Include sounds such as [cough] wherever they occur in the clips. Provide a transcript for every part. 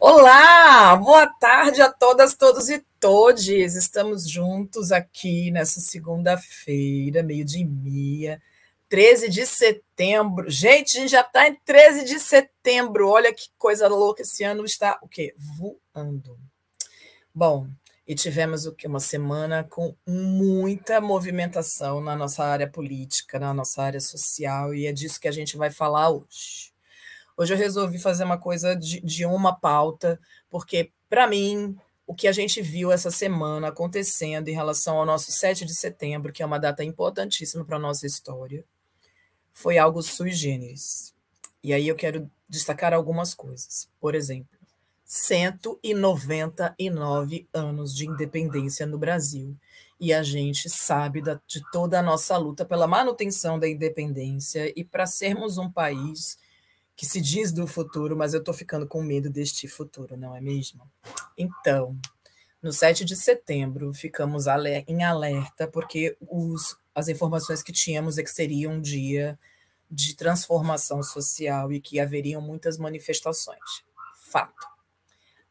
Olá, boa tarde a todas, todos e todes. Estamos juntos aqui nessa segunda-feira, meio-dia e meia, 13 de setembro. Gente, a gente já está em 13 de setembro. Olha que coisa louca, esse ano está o quê? Voando. Bom, e tivemos o que uma semana com muita movimentação na nossa área política, na nossa área social, e é disso que a gente vai falar hoje. Hoje eu resolvi fazer uma coisa de, de uma pauta, porque, para mim, o que a gente viu essa semana acontecendo em relação ao nosso 7 de setembro, que é uma data importantíssima para a nossa história, foi algo sui generis. E aí eu quero destacar algumas coisas. Por exemplo, 199 anos de independência no Brasil. E a gente sabe da, de toda a nossa luta pela manutenção da independência e para sermos um país que se diz do futuro, mas eu estou ficando com medo deste futuro, não é mesmo? Então, no 7 de setembro, ficamos em alerta, porque os, as informações que tínhamos é que seria um dia de transformação social e que haveriam muitas manifestações. Fato.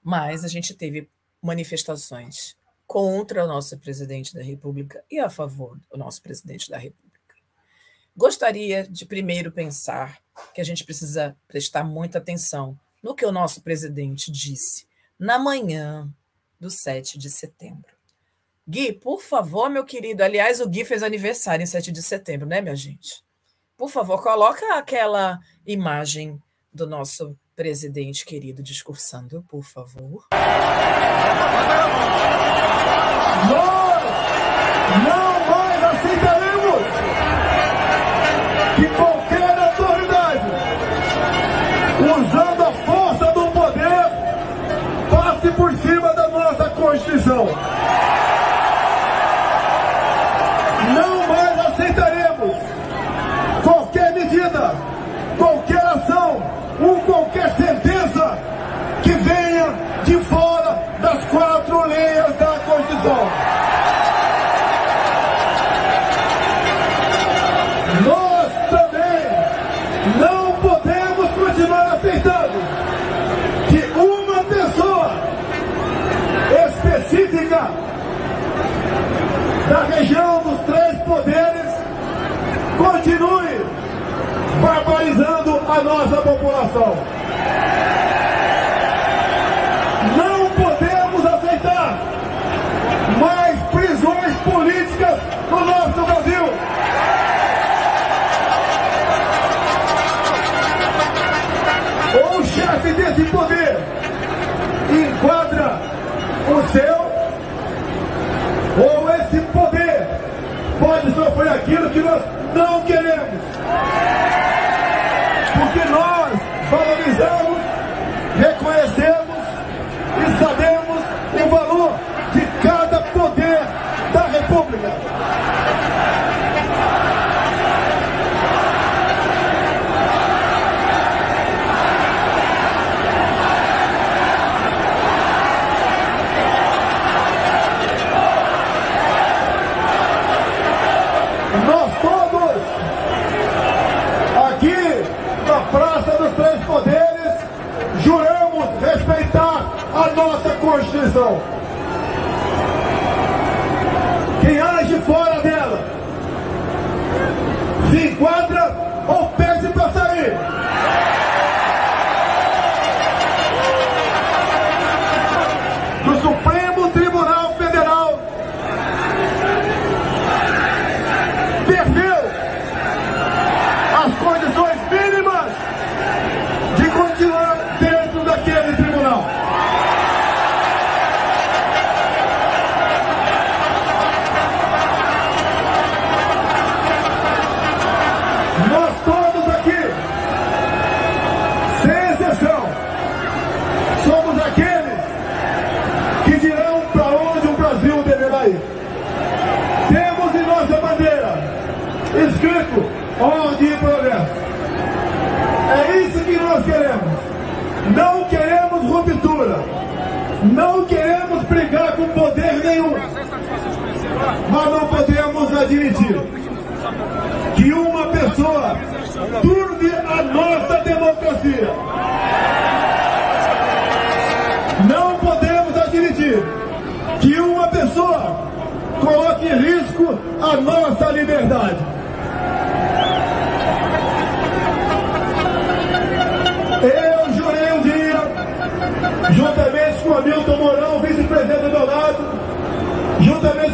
Mas a gente teve manifestações contra o nosso presidente da República e a favor do nosso presidente da República. Gostaria de primeiro pensar que a gente precisa prestar muita atenção no que o nosso presidente disse na manhã do 7 de setembro. Gui, por favor, meu querido. Aliás, o Gui fez aniversário em 7 de setembro, né, minha gente? Por favor, coloca aquela imagem do nosso presidente querido discursando, por favor. Nós não mais aceitaremos que qualquer autoridade, usando a força do poder, passe por cima da nossa Constituição. Não mais aceitaremos qualquer medida, qualquer ação ou qualquer sentença que venha de fora das quatro linhas da Constituição. específica da região dos três poderes continue barbarizando a nossa população. Não podemos aceitar mais prisões políticas no nosso Brasil. Ou o chefe desse poder enquadra o seu, ou esse poder pode sofrer aquilo que nós não queremos. Porque nós valorizamos, reconhecemos e sabemos o valor de cada poder da República. Constituição.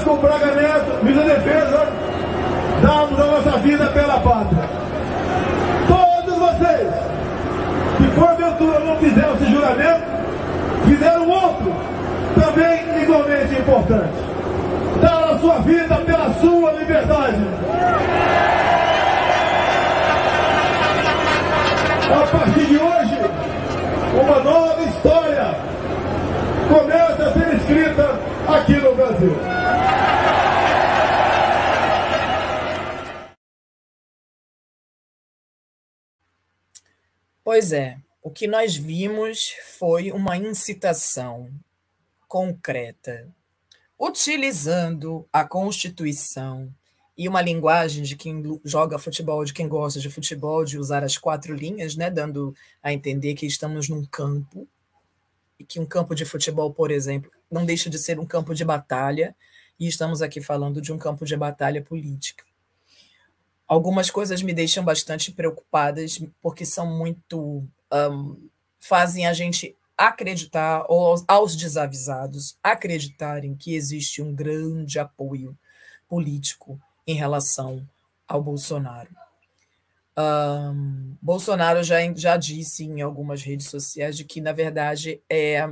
Com o Braga Neto, da Defesa, darmos a nossa vida pela pátria. Todos vocês que porventura não fizeram esse juramento, fizeram outro, também igualmente importante dar a sua vida pela sua liberdade. A partir de hoje, uma nova história começa a ser escrita aqui no Brasil. Pois é, o que nós vimos foi uma incitação concreta utilizando a Constituição e uma linguagem de quem joga futebol, de quem gosta de futebol, de usar as quatro linhas, né, dando a entender que estamos num campo e que um campo de futebol, por exemplo, não deixa de ser um campo de batalha, e estamos aqui falando de um campo de batalha política. Algumas coisas me deixam bastante preocupadas, porque são muito. Um, fazem a gente acreditar, ou aos desavisados, acreditarem que existe um grande apoio político em relação ao Bolsonaro. Um, Bolsonaro já, já disse em algumas redes sociais de que, na verdade, é,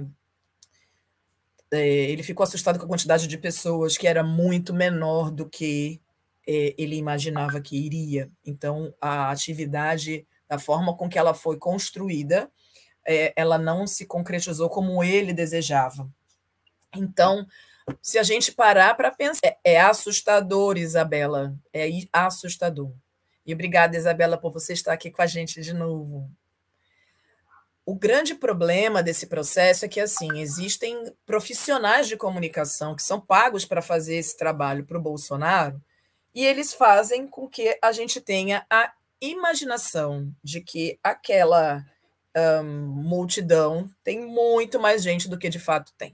ele ficou assustado com a quantidade de pessoas que era muito menor do que é, ele imaginava que iria. Então, a atividade, da forma com que ela foi construída, é, ela não se concretizou como ele desejava. Então, se a gente parar para pensar, é, é, assustador, Isabela, é assustador. E obrigada, Isabela, por você estar aqui com a gente de novo. O grande problema desse processo é que, assim, existem profissionais de comunicação que são pagos para fazer esse trabalho para o Bolsonaro e eles fazem com que a gente tenha a imaginação de que aquela multidão tem muito mais gente do que de fato tem.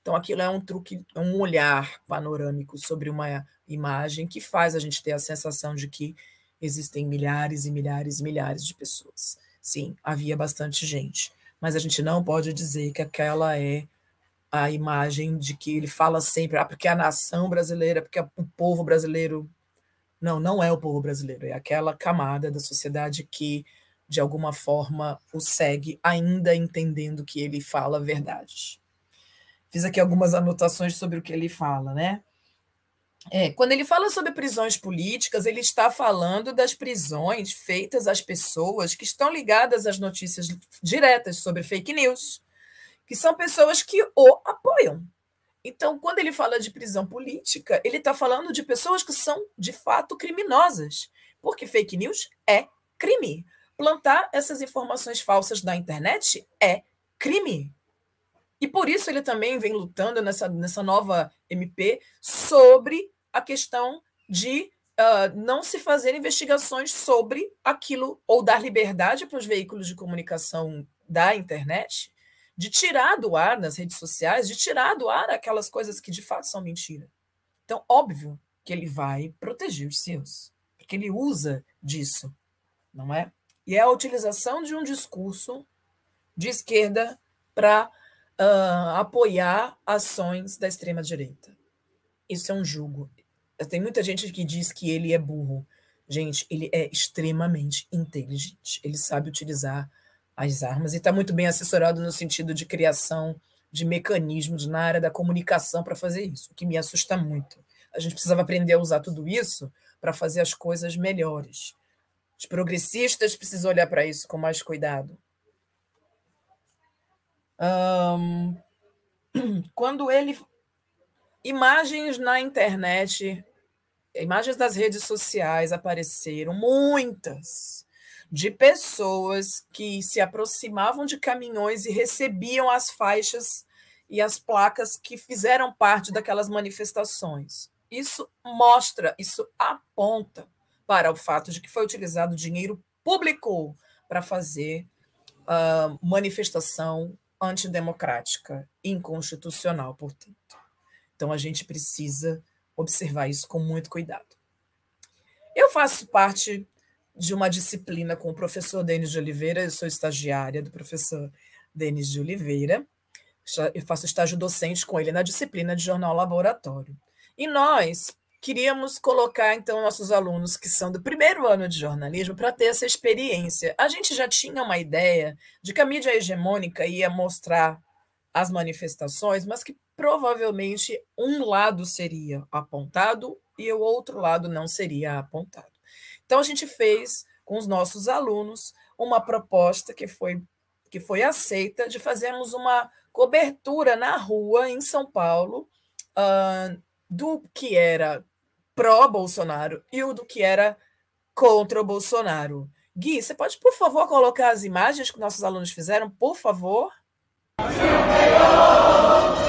Então, aquilo é um truque, um olhar panorâmico sobre uma imagem que faz a gente ter a sensação de que existem milhares e milhares e milhares de pessoas. Sim, havia bastante gente, mas a gente não pode dizer que aquela é a imagem de que ele fala sempre, ah, porque a nação brasileira, porque o povo brasileiro. Não, não é o povo brasileiro, é aquela camada da sociedade que de alguma forma, o segue, ainda entendendo que ele fala verdades. Fiz aqui algumas anotações sobre o que ele fala, né? É, quando ele fala sobre prisões políticas, ele está falando das prisões feitas às pessoas que estão ligadas às notícias diretas sobre fake news, que são pessoas que o apoiam. Então, quando ele fala de prisão política, ele está falando de pessoas que são de fato criminosas, porque fake news é crime plantar essas informações falsas na internet é crime. E por isso ele também vem lutando nessa, nessa nova MP sobre a questão de uh, não se fazer investigações sobre aquilo, ou dar liberdade para os veículos de comunicação da internet, de tirar do ar nas redes sociais, de tirar do ar aquelas coisas que de fato são mentira. Então, óbvio que ele vai proteger os seus, porque ele usa disso, não é? E é a utilização de um discurso de esquerda para uh, apoiar ações da extrema-direita. Isso é um julgo. Tem muita gente que diz que ele é burro. Gente, ele é extremamente inteligente. Ele sabe utilizar as armas e está muito bem assessorado no sentido de criação de mecanismos na área da comunicação para fazer isso, o que me assusta muito. A gente precisava aprender a usar tudo isso para fazer as coisas melhores. Os progressistas precisam olhar para isso com mais cuidado. Um, [clears throat] quando ele. Imagens na internet, imagens das redes sociais apareceram, muitas, de pessoas que se aproximavam de caminhões e recebiam as faixas e as placas que fizeram parte daquelas manifestações. Isso mostra, isso aponta para o fato de que foi utilizado dinheiro público para fazer uh, manifestação antidemocrática, inconstitucional, portanto. Então a gente precisa observar isso com muito cuidado. Eu faço parte de uma disciplina com o professor Denis de Oliveira, eu sou estagiária do professor Denis de Oliveira, eu faço estágio docente com ele na disciplina de jornal laboratório. E nós queríamos colocar, então, nossos alunos que são do primeiro ano de jornalismo para ter essa experiência. A gente já tinha uma ideia de que a mídia hegemônica ia mostrar as manifestações, mas que provavelmente um lado seria apontado e o outro lado não seria apontado. Então, a gente fez com os nossos alunos uma proposta que foi, que foi aceita de fazermos uma cobertura na rua, em São Paulo, uh, do que era pró-Bolsonaro e o do que era contra o Bolsonaro. Gui, você pode, por favor, colocar as imagens que nossos alunos fizeram, por favor? Conseguimos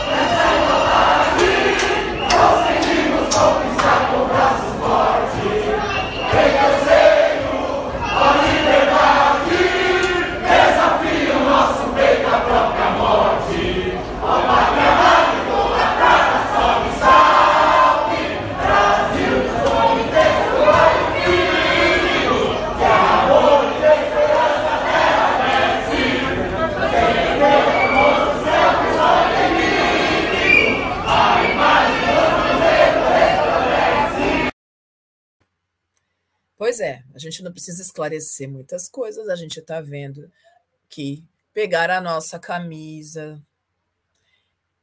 Pois é, a gente não precisa esclarecer muitas coisas, a gente está vendo que pegar a nossa camisa,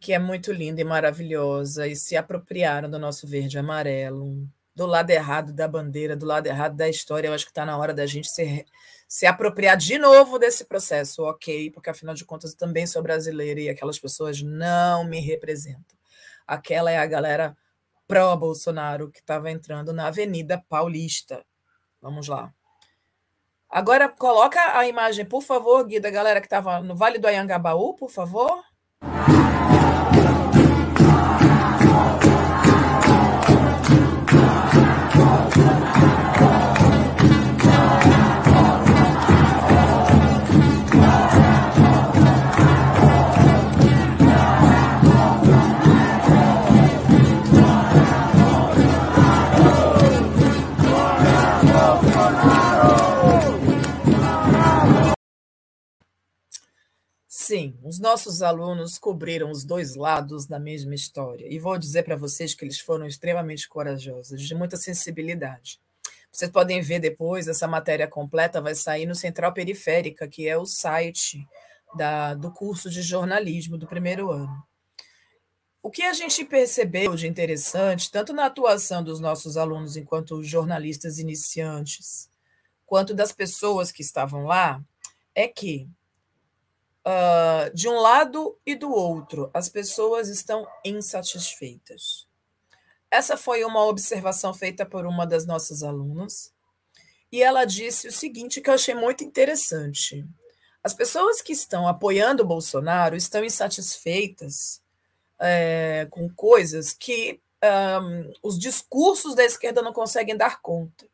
que é muito linda e maravilhosa, e se apropriaram do nosso verde e amarelo, do lado errado da bandeira, do lado errado da história, eu acho que está na hora da gente se, se apropriar de novo desse processo, ok? Porque afinal de contas eu também sou brasileira e aquelas pessoas não me representam. Aquela é a galera pró-Bolsonaro que estava entrando na Avenida Paulista. Vamos lá. Agora coloca a imagem, por favor, Gui, da galera que estava no Vale do Anhangabaú, por favor. Sim, os nossos alunos cobriram os dois lados da mesma história. E vou dizer para vocês que eles foram extremamente corajosos, de muita sensibilidade. Vocês podem ver depois, essa matéria completa vai sair no Central Periférica, que é o site da, do curso de jornalismo do primeiro ano. O que a gente percebeu de interessante, tanto na atuação dos nossos alunos enquanto jornalistas iniciantes, quanto das pessoas que estavam lá, é que uh, de um lado e do outro, as pessoas estão insatisfeitas. Essa foi uma observação feita por uma das nossas alunas, e ela disse o seguinte que eu achei muito interessante. As pessoas que estão apoiando o Bolsonaro estão insatisfeitas é, com coisas que um, os discursos da esquerda não conseguem dar conta.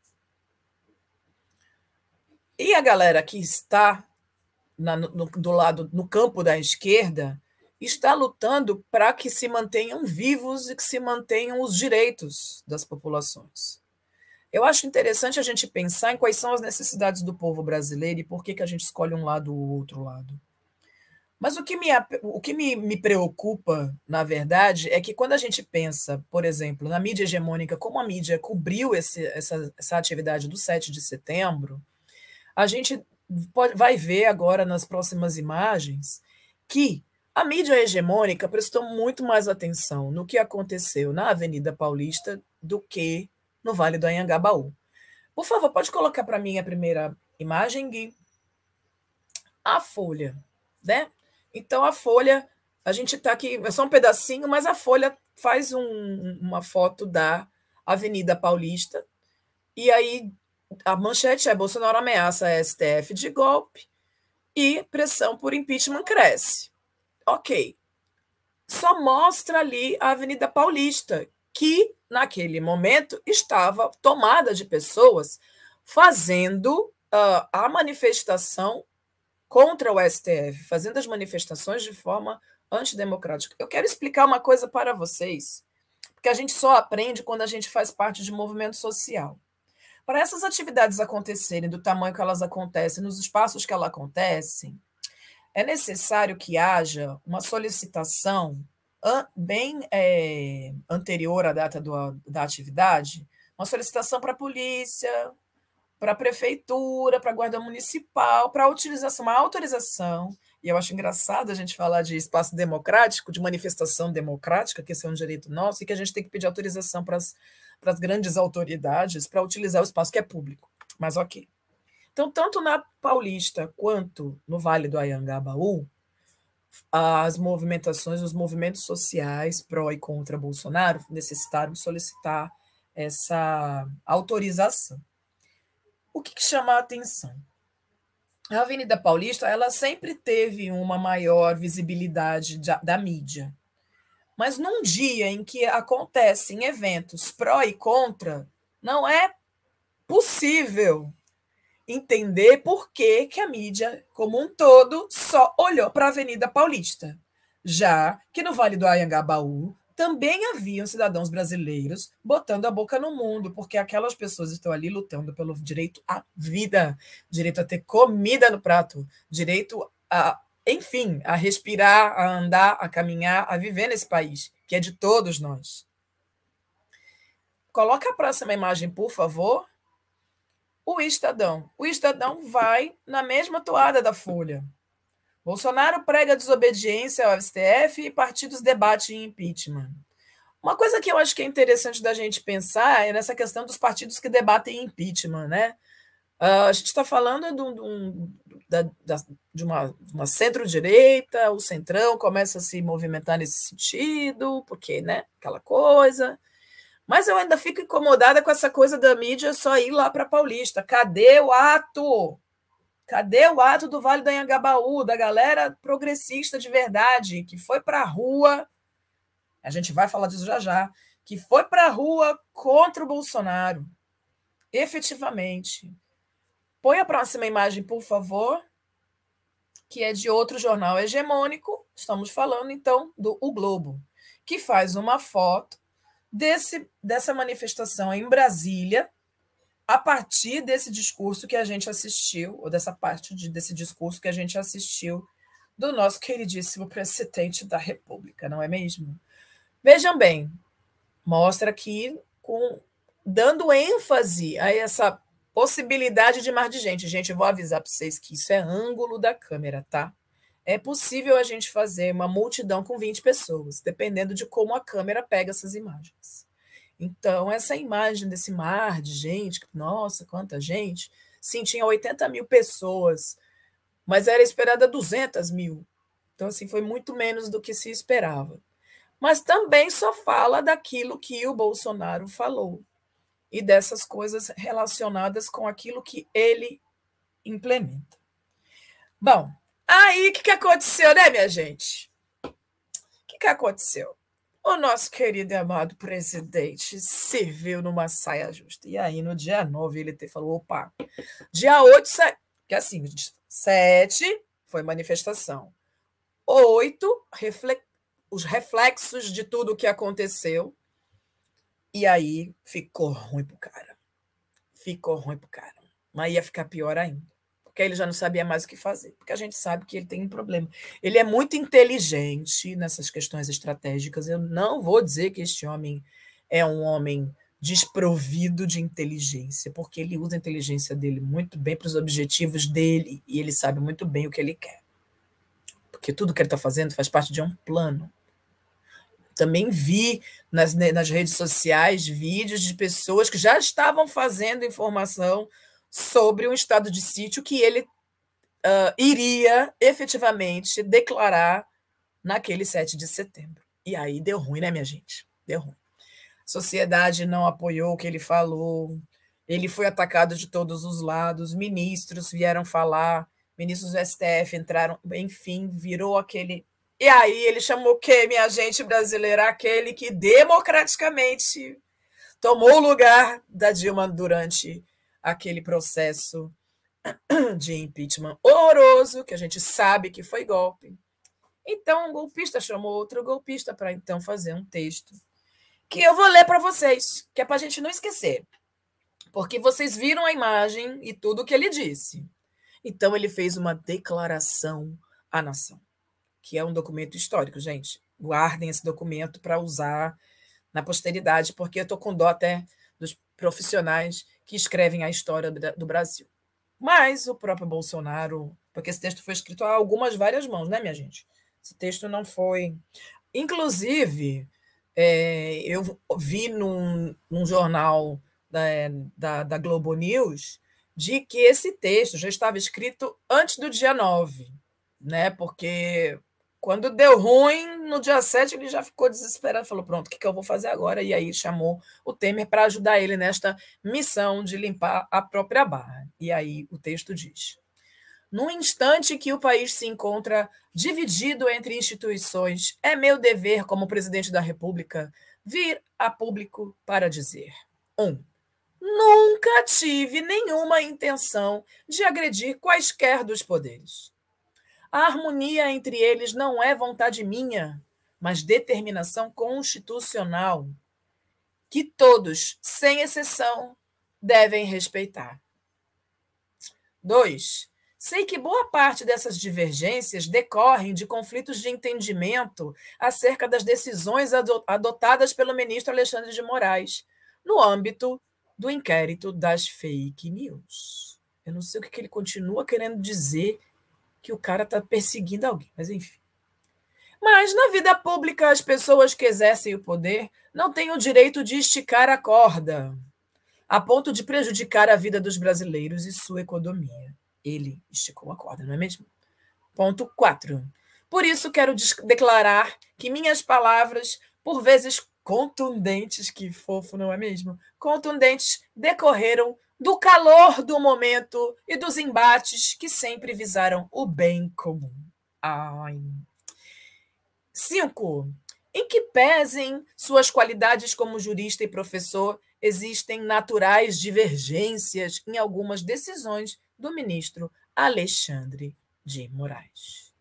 E a galera que está na, no, do lado no campo da esquerda está lutando para que se mantenham vivos e que se mantenham os direitos das populações. Eu acho interessante a gente pensar em quais são as necessidades do povo brasileiro e por que, que a gente escolhe um lado ou outro lado. Mas o que, me, o que me, me preocupa, na verdade, é que quando a gente pensa, por exemplo, na mídia hegemônica, como a mídia cobriu esse, essa, essa atividade do 7 de setembro, a gente pode, vai ver agora nas próximas imagens que a mídia hegemônica prestou muito mais atenção no que aconteceu na Avenida Paulista do que no Vale do Anhangabaú. Por favor, pode colocar para mim a primeira imagem, Gui? A folha, né? Então, a folha, a gente está aqui, é só um pedacinho, mas a folha faz um, uma foto da Avenida Paulista, e aí a manchete é Bolsonaro ameaça a STF de golpe e pressão por impeachment cresce. Ok. só mostra ali a Avenida Paulista, que naquele momento estava tomada de pessoas fazendo uh, a manifestação contra o STF, fazendo as manifestações de forma antidemocrática. Eu quero explicar uma coisa para vocês, porque a gente só aprende quando a gente faz parte de movimento social. Para essas atividades acontecerem do tamanho que elas acontecem, nos espaços que elas acontecem, é necessário que haja uma solicitação bem é, anterior à data do, da atividade, uma solicitação para a polícia, para a prefeitura, para a guarda municipal, para a utilização, uma autorização. E eu acho engraçado a gente falar de espaço democrático, de manifestação democrática, que esse é um direito nosso, e que a gente tem que pedir autorização para as, para as grandes autoridades para utilizar o espaço que é público. Mas ok. Então, tanto na Paulista quanto no Vale do Ayangabaú, as movimentações, os movimentos sociais pró e contra Bolsonaro necessitaram solicitar essa autorização. O que, que chama a atenção? A Avenida Paulista ela sempre teve uma maior visibilidade da, da mídia. Mas num dia em que acontecem eventos pró e contra, não é possível entender por que, que a mídia, como um todo, só olhou para a Avenida Paulista, já que no Vale do Ayangabaú também haviam cidadãos brasileiros botando a boca no mundo, porque aquelas pessoas estão ali lutando pelo direito à vida, direito a ter comida no prato, direito a, enfim, a respirar, a andar, a caminhar, a viver nesse país, que é de todos nós. Coloca a próxima imagem, por favor. O Estadão. O Estadão vai na mesma toada da Folha. Bolsonaro prega desobediência ao STF e partidos debatem impeachment. Uma coisa que eu acho que é interessante da gente pensar é nessa questão dos partidos que debatem impeachment, né? Uh, a gente está falando de, um, de, de uma, uma centro-direita, o centrão começa a se movimentar nesse sentido, porque, né, aquela coisa. Mas eu ainda fico incomodada com essa coisa da mídia só ir lá para Paulista. Cadê o ato? Cadê o ato do Vale do Anhangabaú, da galera progressista de verdade, que foi para a rua? A gente vai falar disso já já. Que foi para a rua contra o Bolsonaro. Efetivamente. Põe a próxima imagem, por favor, que é de outro jornal hegemônico. Estamos falando, então, do O Globo, que faz uma foto desse, dessa manifestação em Brasília, a partir desse discurso que a gente assistiu, ou dessa parte de, desse discurso que a gente assistiu do nosso queridíssimo presidente da República, não é mesmo? Vejam bem, mostra aqui com dando ênfase a essa possibilidade de mar de gente. Gente, eu vou avisar para vocês que isso é ângulo da câmera, tá? é possível a gente fazer uma multidão com 20 pessoas, dependendo de como a câmera pega essas imagens. Então, essa imagem desse mar de gente, nossa, quanta gente, sim, tinha 80 mil pessoas, mas era esperada 200 mil. Então, assim, foi muito menos do que se esperava. Mas também só fala daquilo que o Bolsonaro falou e dessas coisas relacionadas com aquilo que ele implementa. Bom, Aí, o que, que aconteceu, né, minha gente? O que, que aconteceu? O nosso querido e amado presidente se viu numa saia justa. E aí, no dia 9, ele te falou: opa, dia 8, que é assim, 7 foi manifestação. 8, refle os reflexos de tudo o que aconteceu. E aí ficou ruim pro cara. Ficou ruim pro cara. Mas ia ficar pior ainda porque ele já não sabia mais o que fazer, porque a gente sabe que ele tem um problema. Ele é muito inteligente nessas questões estratégicas. Eu não vou dizer que este homem é um homem desprovido de inteligência, porque ele usa a inteligência dele muito bem para os objetivos dele e ele sabe muito bem o que ele quer. Porque tudo que ele está fazendo faz parte de um plano. Também vi nas, nas redes sociais vídeos de pessoas que já estavam fazendo informação sobre um estado de sítio que ele uh, iria efetivamente declarar naquele 7 de setembro. E aí deu ruim, né, minha gente? Deu ruim. Sociedade não apoiou o que ele falou, ele foi atacado de todos os lados, ministros vieram falar, ministros do STF entraram, enfim, virou aquele E aí ele chamou que minha gente brasileira, aquele que democraticamente tomou o lugar da Dilma durante aquele processo de impeachment horroroso, que a gente sabe que foi golpe. Então, um golpista chamou outro golpista para então fazer um texto que eu vou ler para vocês, que é para a gente não esquecer, porque vocês viram a imagem e tudo o que ele disse. Então, ele fez uma declaração à nação, que é um documento histórico, gente. Guardem esse documento para usar na posteridade, porque eu estou com dó até dos profissionais que escrevem a história do Brasil. Mas o próprio Bolsonaro, porque esse texto foi escrito a algumas várias mãos, né, minha gente? Esse texto não foi. Inclusive, é, eu vi num, num jornal da, da, da, Globo News de que esse texto já estava escrito antes do dia 9, né? Porque quando deu ruim, no dia 7 ele já ficou desesperado, falou: pronto, o que, que eu vou fazer agora? E aí chamou o Temer para ajudar ele nesta missão de limpar a própria barra. E aí o texto diz: no instante que o país se encontra dividido entre instituições, é meu dever, como presidente da República, vir a público para dizer: 1. Um, nunca tive nenhuma intenção de agredir quaisquer dos poderes. A harmonia entre eles não é vontade minha, mas determinação constitucional, que todos, sem exceção, devem respeitar. 2. Sei que boa parte dessas divergências decorrem de conflitos de entendimento acerca das decisões adotadas pelo ministro Alexandre de Moraes no âmbito do inquérito das fake news. Eu não sei o que ele continua querendo dizer que o cara está perseguindo alguém, mas enfim. Mas na vida pública, as pessoas que exercem o poder não têm o direito de esticar a corda, a ponto de prejudicar a vida dos brasileiros e sua economia. Ele esticou a corda, não é mesmo? Ponto 4. Por isso quero declarar que minhas palavras, por vezes contundentes, que fofo, não é mesmo? Contundentes, decorreram do calor do momento e dos embates que sempre visaram o bem comum. Ai. Cinco. Em que pesem suas qualidades como jurista e professor, existem naturais divergências em algumas decisões do ministro Alexandre de Moraes.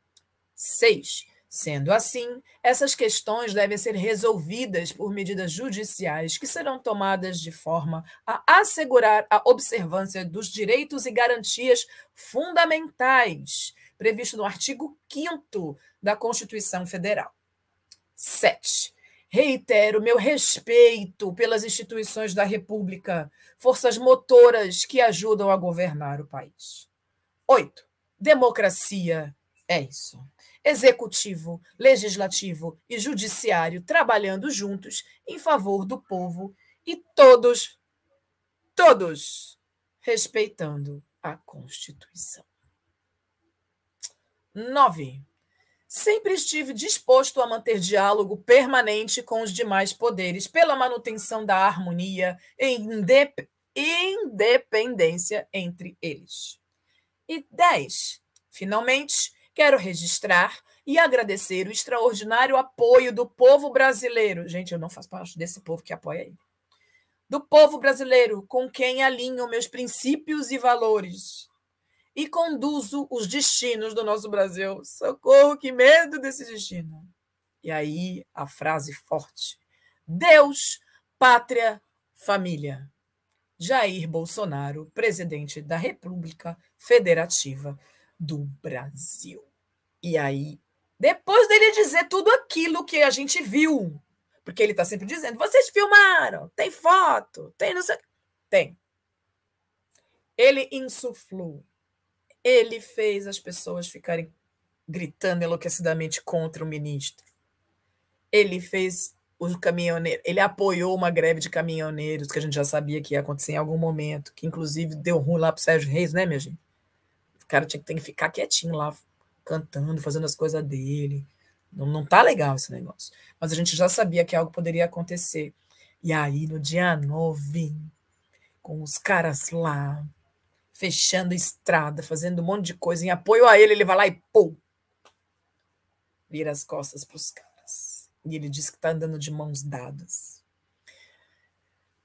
Seis. Sendo assim, essas questões devem ser resolvidas por medidas judiciais que serão tomadas de forma a assegurar a observância dos direitos e garantias fundamentais previsto no artigo 5 da Constituição Federal. 7. Reitero meu respeito pelas instituições da República, forças motoras que ajudam a governar o país. 8. Democracia é isso executivo, legislativo e judiciário trabalhando juntos em favor do povo e todos, todos respeitando a Constituição. 9. Sempre estive disposto a manter diálogo permanente com os demais poderes pela manutenção da harmonia e independência entre eles. E 10. Finalmente, Quero registrar e agradecer o extraordinário apoio do povo brasileiro. Gente, eu não faço parte desse povo que apoia ele. Do povo brasileiro com quem alinho meus princípios e valores e conduzo os destinos do nosso Brasil. Socorro, que medo desse destino. E aí a frase forte: Deus, pátria, família. Jair Bolsonaro, presidente da República Federativa do Brasil. E aí, depois dele dizer tudo aquilo que a gente viu, porque ele está sempre dizendo: vocês filmaram, tem foto, tem não sei. Tem. Ele insuflou. Ele fez as pessoas ficarem gritando enlouquecidamente contra o ministro. Ele fez o caminhoneiro, ele apoiou uma greve de caminhoneiros que a gente já sabia que ia acontecer em algum momento, que inclusive deu ruim lá para o Sérgio Reis, né, minha gente? cara tinha, tem que ficar quietinho lá, cantando, fazendo as coisas dele. Não, não tá legal esse negócio. Mas a gente já sabia que algo poderia acontecer. E aí, no dia 9, com os caras lá, fechando a estrada, fazendo um monte de coisa em apoio a ele, ele vai lá e pô! vira as costas para os caras. E ele diz que está andando de mãos dadas.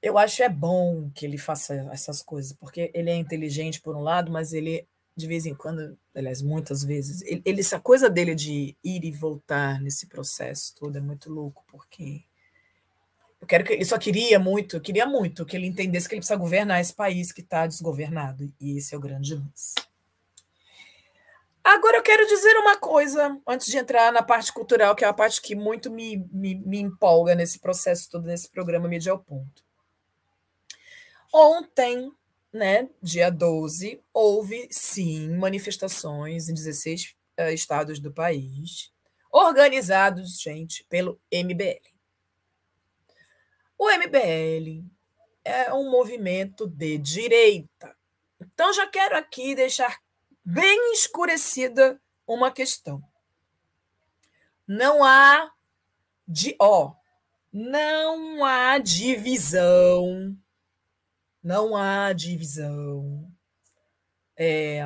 Eu acho é bom que ele faça essas coisas, porque ele é inteligente por um lado, mas ele de vez em quando, aliás, muitas vezes, ele, ele, essa coisa dele de ir e voltar nesse processo todo é muito louco, porque eu quero que ele só queria muito, queria muito que ele entendesse que ele precisa governar esse país que está desgovernado, e esse é o grande lance. Agora eu quero dizer uma coisa, antes de entrar na parte cultural, que é a parte que muito me, me, me empolga nesse processo todo, nesse programa Mídia ao Ponto. Ontem, né, dia 12, houve sim manifestações em 16 uh, eh, estados do país, organizados, gente, pelo MBL. O MBL é um movimento de direita. Então já quero aqui deixar bem escurecida uma questão. Não há de ó, não há divisão não há divisão é,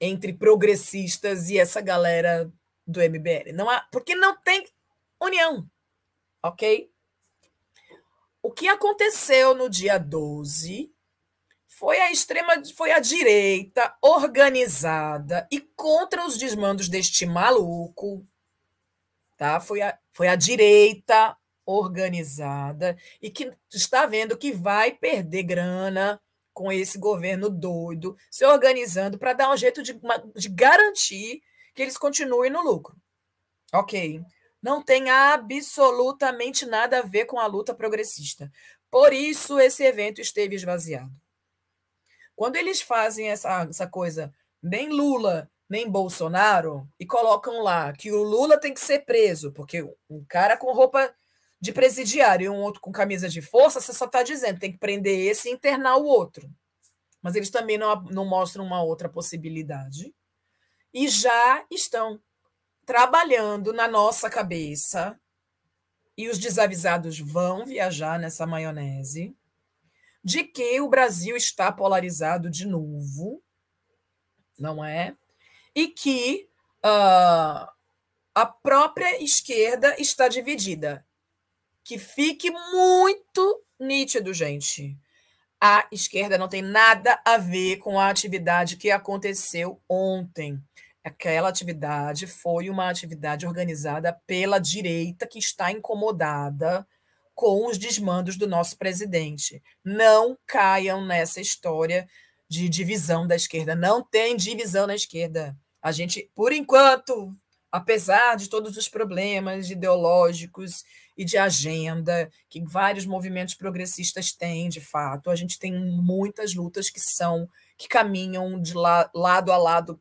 entre progressistas e essa galera do MBL. Não há, porque não tem união, ok? O que aconteceu no dia 12 foi a extrema, foi a direita organizada e contra os desmandos deste maluco, tá? Foi a, foi a direita organizada e que está vendo que vai perder grana com esse governo doido, se organizando para dar um jeito de, de garantir que eles continuem no lucro. Ok. Não tem absolutamente nada a ver com a luta progressista. Por isso, esse evento esteve esvaziado. Quando eles fazem essa, essa coisa, nem Lula, nem Bolsonaro, e colocam lá que o Lula tem que ser preso, porque um cara com roupa de presidiário e um outro com camisa de força, você só está dizendo tem que prender esse e internar o outro. Mas eles também não, não mostram uma outra possibilidade. E já estão trabalhando na nossa cabeça, e os desavisados vão viajar nessa maionese, de que o Brasil está polarizado de novo, não é? E que uh, a própria esquerda está dividida que fique muito nítido, gente. A esquerda não tem nada a ver com a atividade que aconteceu ontem. Aquela atividade foi uma atividade organizada pela direita que está incomodada com os desmandos do nosso presidente. Não caiam nessa história de divisão da esquerda. Não tem divisão na esquerda. A gente, por enquanto, apesar de todos os problemas ideológicos e de agenda que vários movimentos progressistas têm, de fato. A gente tem muitas lutas que são que caminham de la, lado a lado.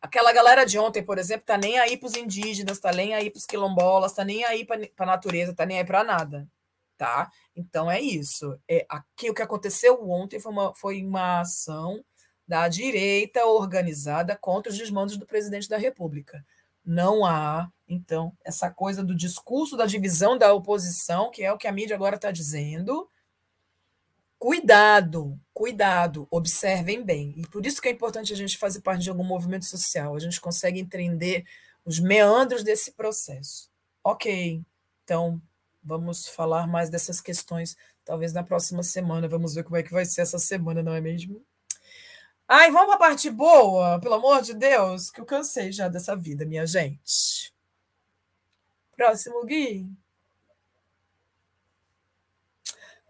Aquela galera de ontem, por exemplo, tá nem aí para os indígenas, tá nem aí para os quilombolas, tá nem aí para a natureza, tá nem aí para nada, tá? Então é isso. É aqui o que aconteceu ontem foi uma, foi uma ação da direita organizada contra os desmandos do presidente da República. Não há então, essa coisa do discurso da divisão da oposição, que é o que a mídia agora está dizendo, cuidado, cuidado, observem bem. E por isso que é importante a gente fazer parte de algum movimento social, a gente consegue entender os meandros desse processo. Ok, então vamos falar mais dessas questões, talvez na próxima semana. Vamos ver como é que vai ser essa semana, não é mesmo? Ai, vamos para a parte boa, pelo amor de Deus, que eu cansei já dessa vida, minha gente. Próximo, Gui.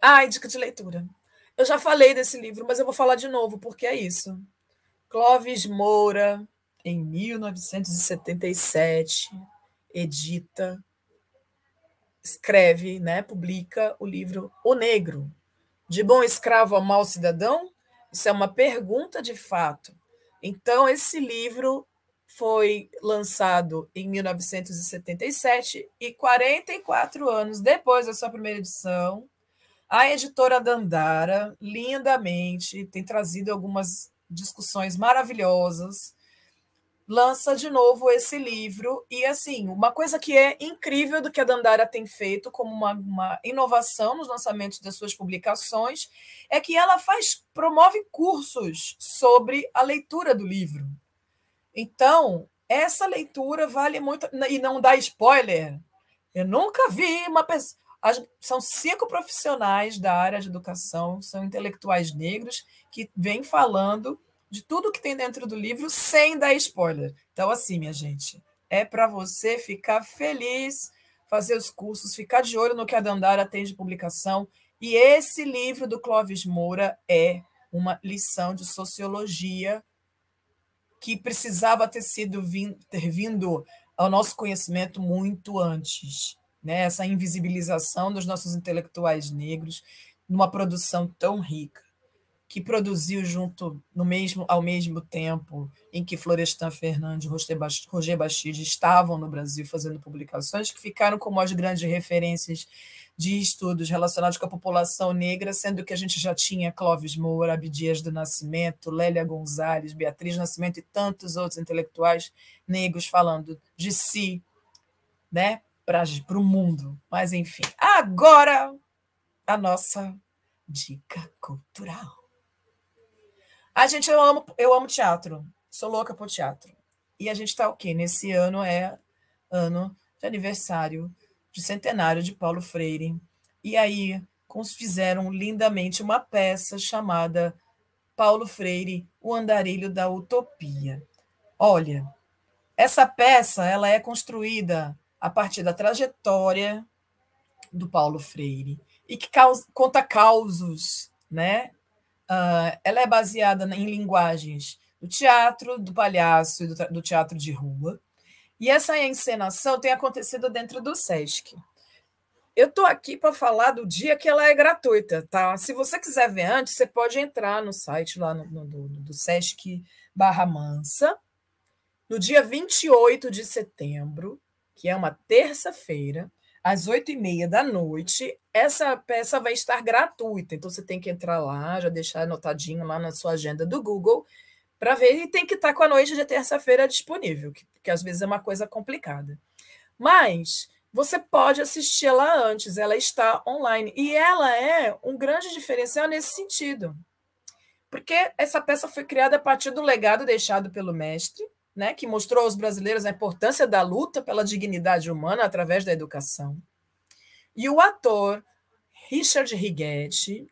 Ai, dica de leitura. Eu já falei desse livro, mas eu vou falar de novo, porque é isso. Clóvis Moura, em 1977, edita, escreve, né, publica o livro O Negro, de bom escravo a mau cidadão? Isso é uma pergunta de fato. Então, esse livro foi lançado em 1977 e 44 anos depois da sua primeira edição, a editora Dandara, lindamente, tem trazido algumas discussões maravilhosas, lança de novo esse livro. E, assim, uma coisa que é incrível do que a Dandara tem feito como uma, uma inovação nos lançamentos das suas publicações é que ela faz promove cursos sobre a leitura do livro. Então, essa leitura vale muito. E não dá spoiler. Eu nunca vi uma pessoa. São cinco profissionais da área de educação, são intelectuais negros, que vêm falando de tudo que tem dentro do livro sem dar spoiler. Então, assim, minha gente, é para você ficar feliz, fazer os cursos, ficar de olho no que a Dandara tem de publicação. E esse livro do Clóvis Moura é uma lição de sociologia que precisava ter sido ter vindo ao nosso conhecimento muito antes, né? Essa invisibilização dos nossos intelectuais negros numa produção tão rica que produziu junto no mesmo ao mesmo tempo em que Florestan Fernandes e Roger Bastide estavam no Brasil fazendo publicações que ficaram como as grandes referências de estudos relacionados com a população negra, sendo que a gente já tinha Clóvis Moura, Abdias do Nascimento, Lélia Gonzalez, Beatriz Nascimento e tantos outros intelectuais negros falando de si, né, para o mundo. Mas, enfim, agora a nossa dica cultural. A gente, eu amo, eu amo teatro, sou louca por teatro. E a gente está o quê? Nesse ano é ano de aniversário de centenário de Paulo Freire. E aí fizeram lindamente uma peça chamada Paulo Freire, o Andarilho da Utopia. Olha, essa peça ela é construída a partir da trajetória do Paulo Freire e que causa, conta causos, né? Uh, ela é baseada em linguagens do teatro, do palhaço e do, do teatro de rua. E essa encenação tem acontecido dentro do SESC. Eu estou aqui para falar do dia que ela é gratuita, tá? Se você quiser ver antes, você pode entrar no site lá no, no, do, do Sesc Barra Mansa, no dia 28 de setembro, que é uma terça-feira, às oito e meia da noite, essa peça vai estar gratuita. Então você tem que entrar lá, já deixar anotadinho lá na sua agenda do Google para ver e tem que estar com a noite de terça-feira disponível, que, que às vezes é uma coisa complicada. Mas você pode assistir ela antes, ela está online. E ela é um grande diferencial nesse sentido. Porque essa peça foi criada a partir do legado deixado pelo mestre, né, que mostrou aos brasileiros a importância da luta pela dignidade humana através da educação. E o ator Richard Righetti,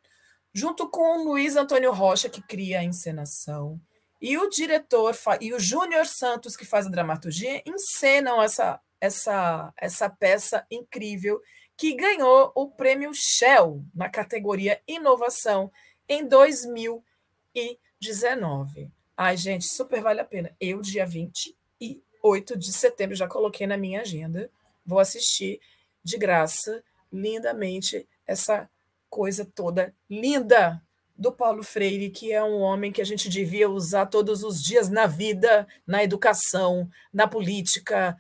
junto com Luiz Antônio Rocha, que cria a encenação, e o diretor e o Júnior Santos, que faz a dramaturgia, encenam essa, essa, essa peça incrível que ganhou o prêmio Shell na categoria Inovação em 2019. Ai, gente, super vale a pena. Eu, dia 28 de setembro, já coloquei na minha agenda. Vou assistir de graça, lindamente, essa coisa toda linda do Paulo Freire, que é um homem que a gente devia usar todos os dias na vida, na educação, na política.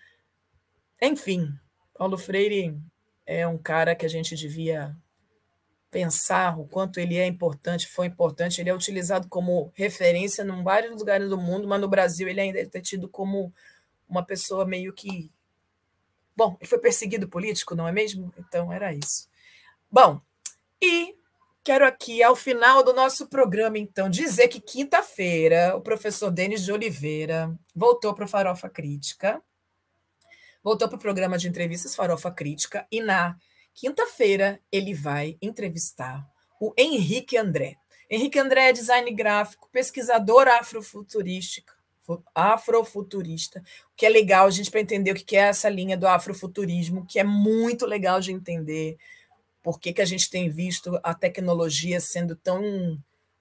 Enfim, Paulo Freire é um cara que a gente devia pensar o quanto ele é importante, foi importante. Ele é utilizado como referência em vários lugares do mundo, mas no Brasil ele ainda é tido como uma pessoa meio que. Bom, ele foi perseguido político, não é mesmo? Então era isso. Bom, e Quero aqui, ao final do nosso programa, então, dizer que quinta-feira o professor Denis de Oliveira voltou para o Farofa Crítica, voltou para o programa de entrevistas Farofa Crítica, e na quinta-feira ele vai entrevistar o Henrique André. Henrique André é design gráfico, pesquisador afrofuturista, o que é legal a gente para entender o que é essa linha do afrofuturismo, que é muito legal de entender por que, que a gente tem visto a tecnologia sendo tão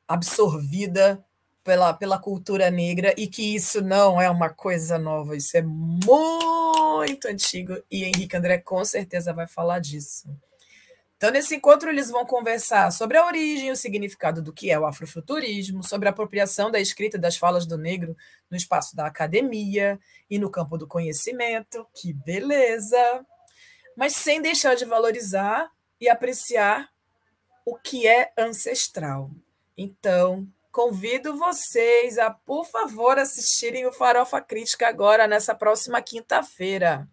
absorvida pela, pela cultura negra e que isso não é uma coisa nova, isso é muito antigo e Henrique André com certeza vai falar disso. Então, nesse encontro, eles vão conversar sobre a origem e o significado do que é o afrofuturismo, sobre a apropriação da escrita das falas do negro no espaço da academia e no campo do conhecimento. Que beleza! Mas sem deixar de valorizar e apreciar o que é ancestral. Então, convido vocês a, por favor, assistirem o Farofa Crítica agora, nessa próxima quinta-feira.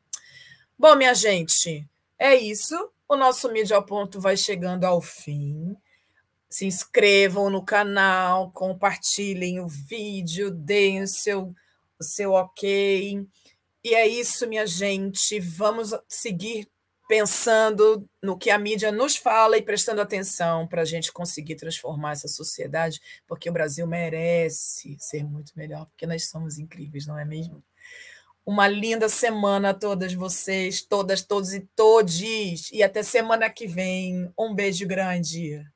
Bom, minha gente, é isso. O nosso Mídia ao Ponto vai chegando ao fim. Se inscrevam no canal, compartilhem o vídeo, deem o seu o seu ok. E é isso, minha gente. Vamos seguir pensando no que a mídia nos fala e prestando atenção para a gente conseguir transformar essa sociedade, porque o Brasil merece ser muito melhor, porque nós somos incríveis, não é mesmo? Uma linda semana a todas vocês, todas, todos e todes. E até semana que vem. Um beijo grande.